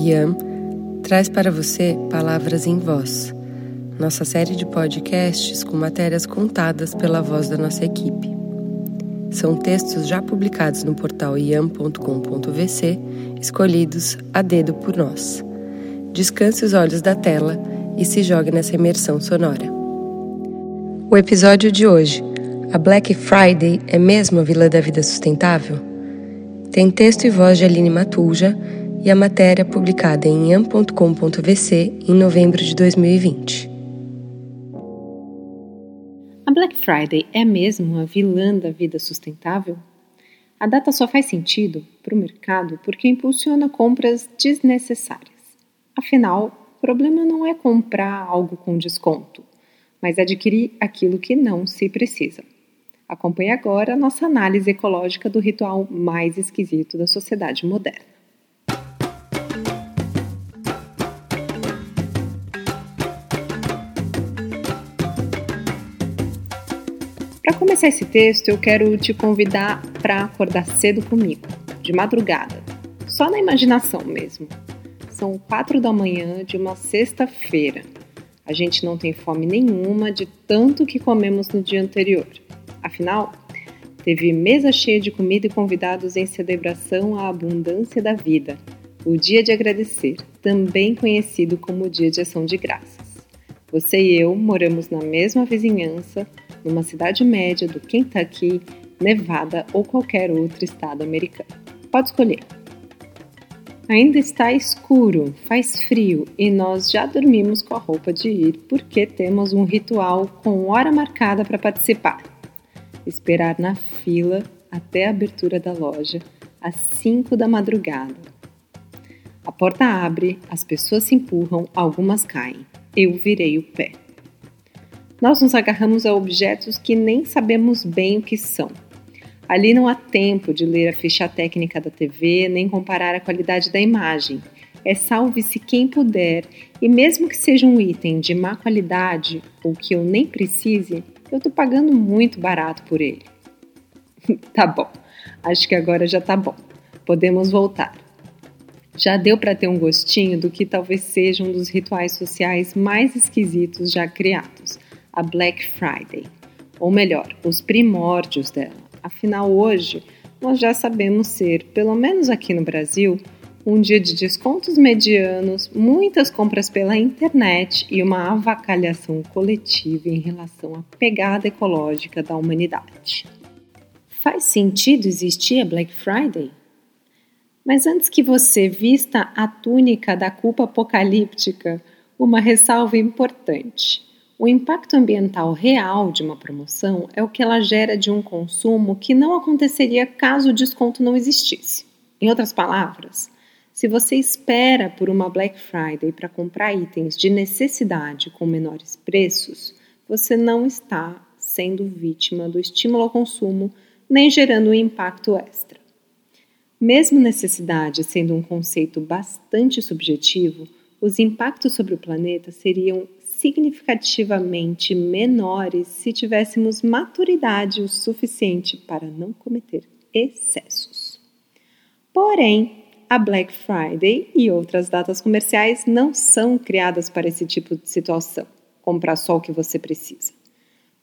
IAM traz para você Palavras em Voz, nossa série de podcasts com matérias contadas pela voz da nossa equipe. São textos já publicados no portal iam.com.vc, escolhidos a dedo por nós. Descanse os olhos da tela e se jogue nessa imersão sonora. O episódio de hoje, a Black Friday é mesmo a vilã da vida sustentável? Tem texto e voz de Aline Matulja e a matéria publicada em iam.com.vc em novembro de 2020. A Black Friday é mesmo a vilã da vida sustentável? A data só faz sentido para o mercado porque impulsiona compras desnecessárias. Afinal, o problema não é comprar algo com desconto, mas adquirir aquilo que não se precisa. Acompanhe agora a nossa análise ecológica do ritual mais esquisito da sociedade moderna. Para começar esse texto, eu quero te convidar para acordar cedo comigo, de madrugada, só na imaginação mesmo. São quatro da manhã de uma sexta-feira. A gente não tem fome nenhuma de tanto que comemos no dia anterior. Afinal, teve mesa cheia de comida e convidados em celebração à abundância da vida, o Dia de Agradecer, também conhecido como o Dia de Ação de Graças. Você e eu moramos na mesma vizinhança, numa cidade média do Kentucky, Nevada ou qualquer outro estado americano. Pode escolher. Ainda está escuro, faz frio e nós já dormimos com a roupa de ir porque temos um ritual com hora marcada para participar. Esperar na fila até a abertura da loja às 5 da madrugada. A porta abre, as pessoas se empurram, algumas caem. Eu virei o pé. Nós nos agarramos a objetos que nem sabemos bem o que são. Ali não há tempo de ler a ficha técnica da TV nem comparar a qualidade da imagem. É salve-se quem puder, e mesmo que seja um item de má qualidade ou que eu nem precise, eu estou pagando muito barato por ele. tá bom, acho que agora já tá bom. Podemos voltar. Já deu para ter um gostinho do que talvez seja um dos rituais sociais mais esquisitos já criados a Black Friday, ou melhor, os primórdios dela. Afinal, hoje nós já sabemos ser, pelo menos aqui no Brasil, um dia de descontos medianos, muitas compras pela internet e uma avacalhação coletiva em relação à pegada ecológica da humanidade. Faz sentido existir a Black Friday? Mas antes que você vista a túnica da culpa apocalíptica, uma ressalva importante. O impacto ambiental real de uma promoção é o que ela gera de um consumo que não aconteceria caso o desconto não existisse. Em outras palavras, se você espera por uma Black Friday para comprar itens de necessidade com menores preços, você não está sendo vítima do estímulo ao consumo nem gerando um impacto extra. Mesmo necessidade sendo um conceito bastante subjetivo, os impactos sobre o planeta seriam significativamente menores se tivéssemos maturidade o suficiente para não cometer excessos. Porém, a Black Friday e outras datas comerciais não são criadas para esse tipo de situação comprar só o que você precisa.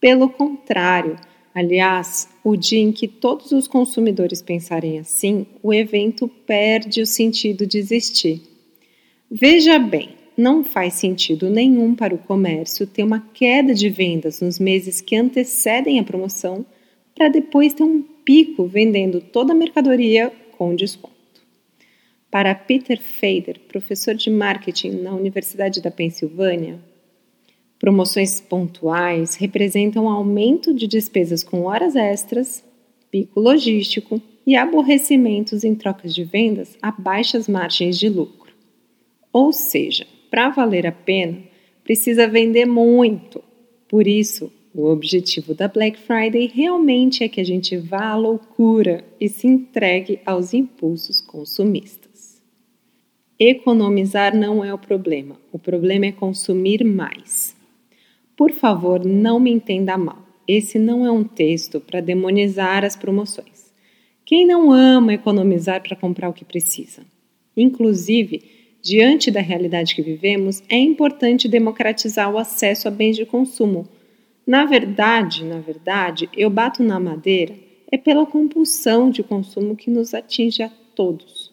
Pelo contrário, aliás, o dia em que todos os consumidores pensarem assim, o evento perde o sentido de existir. Veja bem, não faz sentido nenhum para o comércio ter uma queda de vendas nos meses que antecedem a promoção para depois ter um pico vendendo toda a mercadoria com desconto. Para Peter Fader, professor de marketing na Universidade da Pensilvânia, promoções pontuais representam aumento de despesas com horas extras, pico logístico e aborrecimentos em trocas de vendas a baixas margens de lucro. Ou seja, para valer a pena, precisa vender muito. Por isso, o objetivo da Black Friday realmente é que a gente vá à loucura e se entregue aos impulsos consumistas. Economizar não é o problema, o problema é consumir mais. Por favor, não me entenda mal. Esse não é um texto para demonizar as promoções. Quem não ama economizar para comprar o que precisa? Inclusive, Diante da realidade que vivemos, é importante democratizar o acesso a bens de consumo. Na verdade, na verdade, eu bato na madeira é pela compulsão de consumo que nos atinge a todos.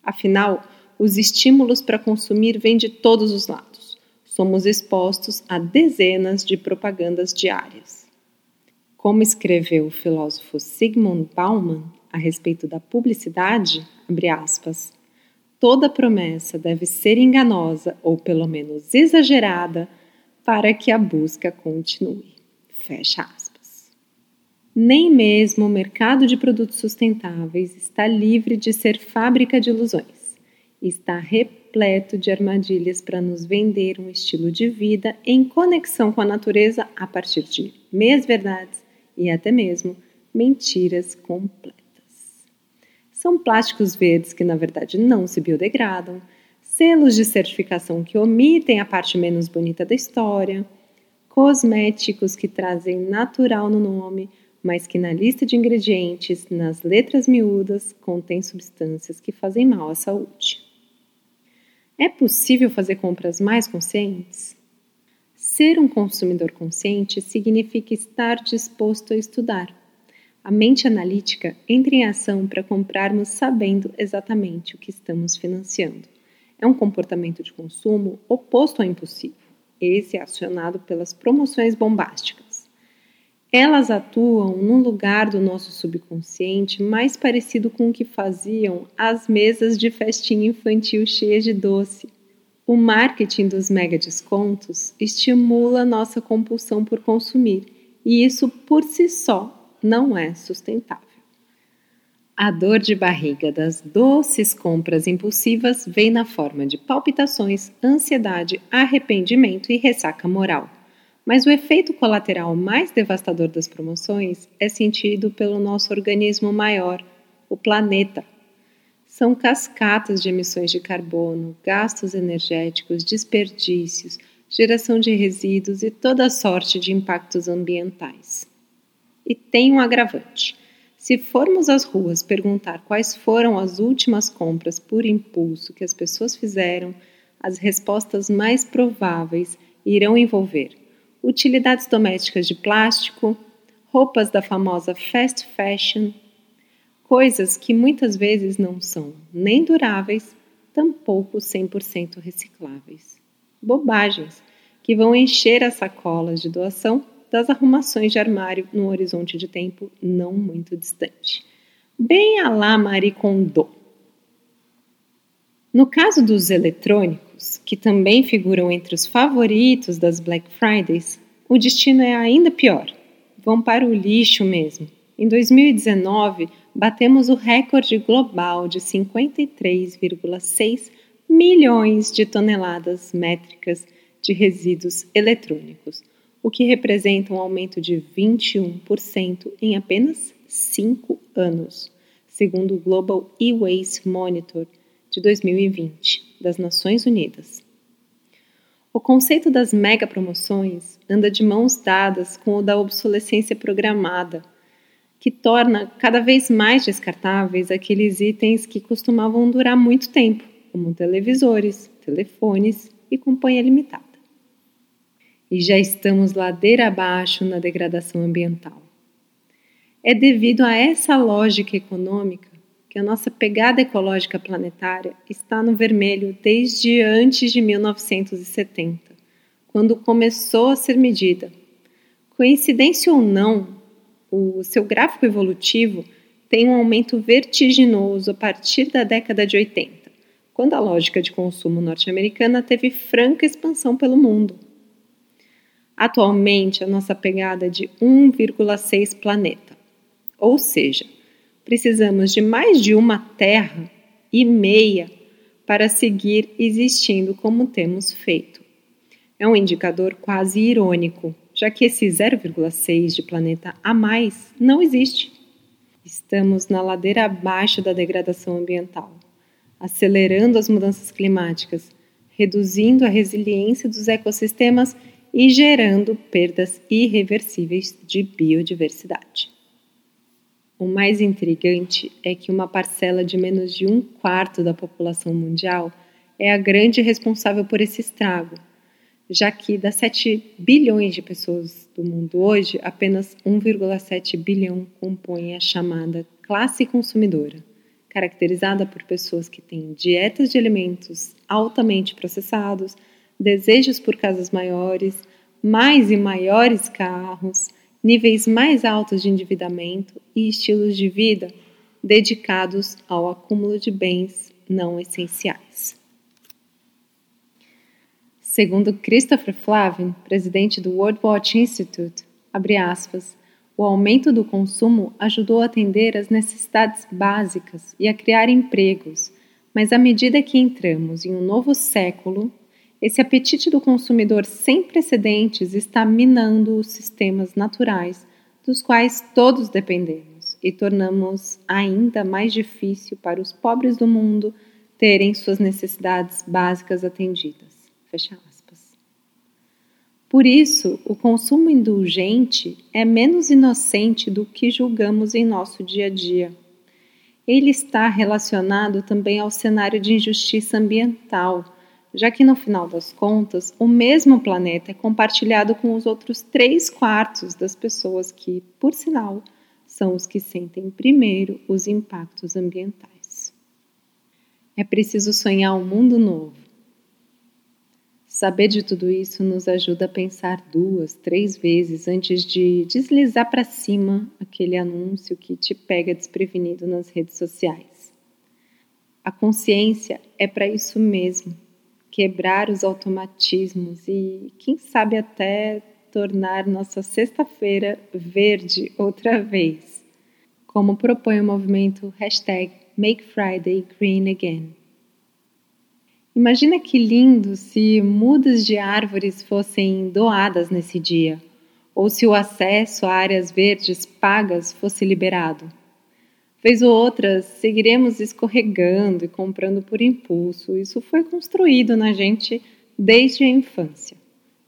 Afinal, os estímulos para consumir vêm de todos os lados. Somos expostos a dezenas de propagandas diárias. Como escreveu o filósofo Sigmund Bauman a respeito da publicidade, abre aspas, toda promessa deve ser enganosa ou pelo menos exagerada para que a busca continue. Fecha aspas. Nem mesmo o mercado de produtos sustentáveis está livre de ser fábrica de ilusões. Está repleto de armadilhas para nos vender um estilo de vida em conexão com a natureza a partir de meias-verdades e até mesmo mentiras completas. São plásticos verdes que, na verdade, não se biodegradam, selos de certificação que omitem a parte menos bonita da história, cosméticos que trazem natural no nome, mas que na lista de ingredientes, nas letras miúdas, contêm substâncias que fazem mal à saúde. É possível fazer compras mais conscientes? Ser um consumidor consciente significa estar disposto a estudar a mente analítica entra em ação para comprarmos sabendo exatamente o que estamos financiando. É um comportamento de consumo oposto ao impulsivo. Esse é acionado pelas promoções bombásticas. Elas atuam num lugar do nosso subconsciente mais parecido com o que faziam as mesas de festinha infantil cheias de doce. O marketing dos mega descontos estimula nossa compulsão por consumir, e isso por si só não é sustentável. A dor de barriga das doces compras impulsivas vem na forma de palpitações, ansiedade, arrependimento e ressaca moral. Mas o efeito colateral mais devastador das promoções é sentido pelo nosso organismo maior, o planeta. São cascatas de emissões de carbono, gastos energéticos, desperdícios, geração de resíduos e toda sorte de impactos ambientais. E tem um agravante. Se formos às ruas perguntar quais foram as últimas compras por impulso que as pessoas fizeram, as respostas mais prováveis irão envolver utilidades domésticas de plástico, roupas da famosa fast fashion, coisas que muitas vezes não são nem duráveis, tampouco 100% recicláveis. Bobagens que vão encher as sacolas de doação das arrumações de armário no horizonte de tempo não muito distante. Bem a lá Marie Kondo. No caso dos eletrônicos, que também figuram entre os favoritos das Black Fridays, o destino é ainda pior. Vão para o lixo mesmo. Em 2019, batemos o recorde global de 53,6 milhões de toneladas métricas de resíduos eletrônicos, o que representa um aumento de 21% em apenas cinco anos, segundo o Global E-Waste Monitor de 2020 das Nações Unidas. O conceito das mega promoções anda de mãos dadas com o da obsolescência programada, que torna cada vez mais descartáveis aqueles itens que costumavam durar muito tempo, como televisores, telefones e companhia limitada e já estamos ladeira abaixo na degradação ambiental. É devido a essa lógica econômica que a nossa pegada ecológica planetária está no vermelho desde antes de 1970, quando começou a ser medida. Coincidência ou não, o seu gráfico evolutivo tem um aumento vertiginoso a partir da década de 80, quando a lógica de consumo norte-americana teve franca expansão pelo mundo. Atualmente, a nossa pegada é de 1,6 planeta. Ou seja, precisamos de mais de uma Terra e meia para seguir existindo como temos feito. É um indicador quase irônico, já que esse 0,6 de planeta a mais não existe. Estamos na ladeira abaixo da degradação ambiental, acelerando as mudanças climáticas, reduzindo a resiliência dos ecossistemas e gerando perdas irreversíveis de biodiversidade. O mais intrigante é que uma parcela de menos de um quarto da população mundial é a grande responsável por esse estrago, já que das 7 bilhões de pessoas do mundo hoje, apenas 1,7 bilhão compõem a chamada classe consumidora, caracterizada por pessoas que têm dietas de alimentos altamente processados, desejos por casas maiores, mais e maiores carros, níveis mais altos de endividamento e estilos de vida dedicados ao acúmulo de bens não essenciais. Segundo Christopher Flavin, presidente do World Watch Institute, aspas, o aumento do consumo ajudou a atender às necessidades básicas e a criar empregos, mas à medida que entramos em um novo século, esse apetite do consumidor sem precedentes está minando os sistemas naturais dos quais todos dependemos e tornamos ainda mais difícil para os pobres do mundo terem suas necessidades básicas atendidas. Fecha aspas. Por isso, o consumo indulgente é menos inocente do que julgamos em nosso dia a dia. Ele está relacionado também ao cenário de injustiça ambiental já que no final das contas, o mesmo planeta é compartilhado com os outros três quartos das pessoas que, por sinal, são os que sentem primeiro os impactos ambientais. É preciso sonhar um mundo novo. Saber de tudo isso nos ajuda a pensar duas, três vezes antes de deslizar para cima aquele anúncio que te pega desprevenido nas redes sociais. A consciência é para isso mesmo quebrar os automatismos e, quem sabe, até tornar nossa sexta-feira verde outra vez, como propõe o movimento hashtag Make Friday Green Again. Imagina que lindo se mudas de árvores fossem doadas nesse dia, ou se o acesso a áreas verdes pagas fosse liberado. Vez ou outra, seguiremos escorregando e comprando por impulso. Isso foi construído na gente desde a infância.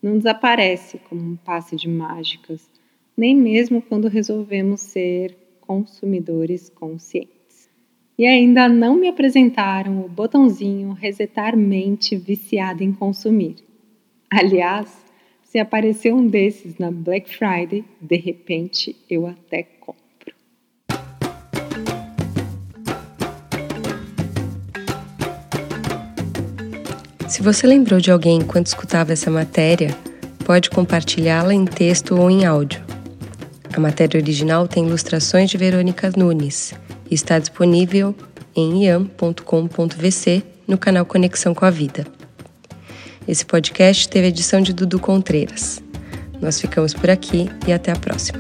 Não desaparece como um passe de mágicas, nem mesmo quando resolvemos ser consumidores conscientes. E ainda não me apresentaram o botãozinho resetar mente viciada em consumir. Aliás, se aparecer um desses na Black Friday, de repente eu até compro. Se você lembrou de alguém enquanto escutava essa matéria, pode compartilhá-la em texto ou em áudio. A matéria original tem ilustrações de Verônica Nunes e está disponível em iam.com.vc no canal Conexão com a Vida. Esse podcast teve edição de Dudu Contreiras. Nós ficamos por aqui e até a próxima.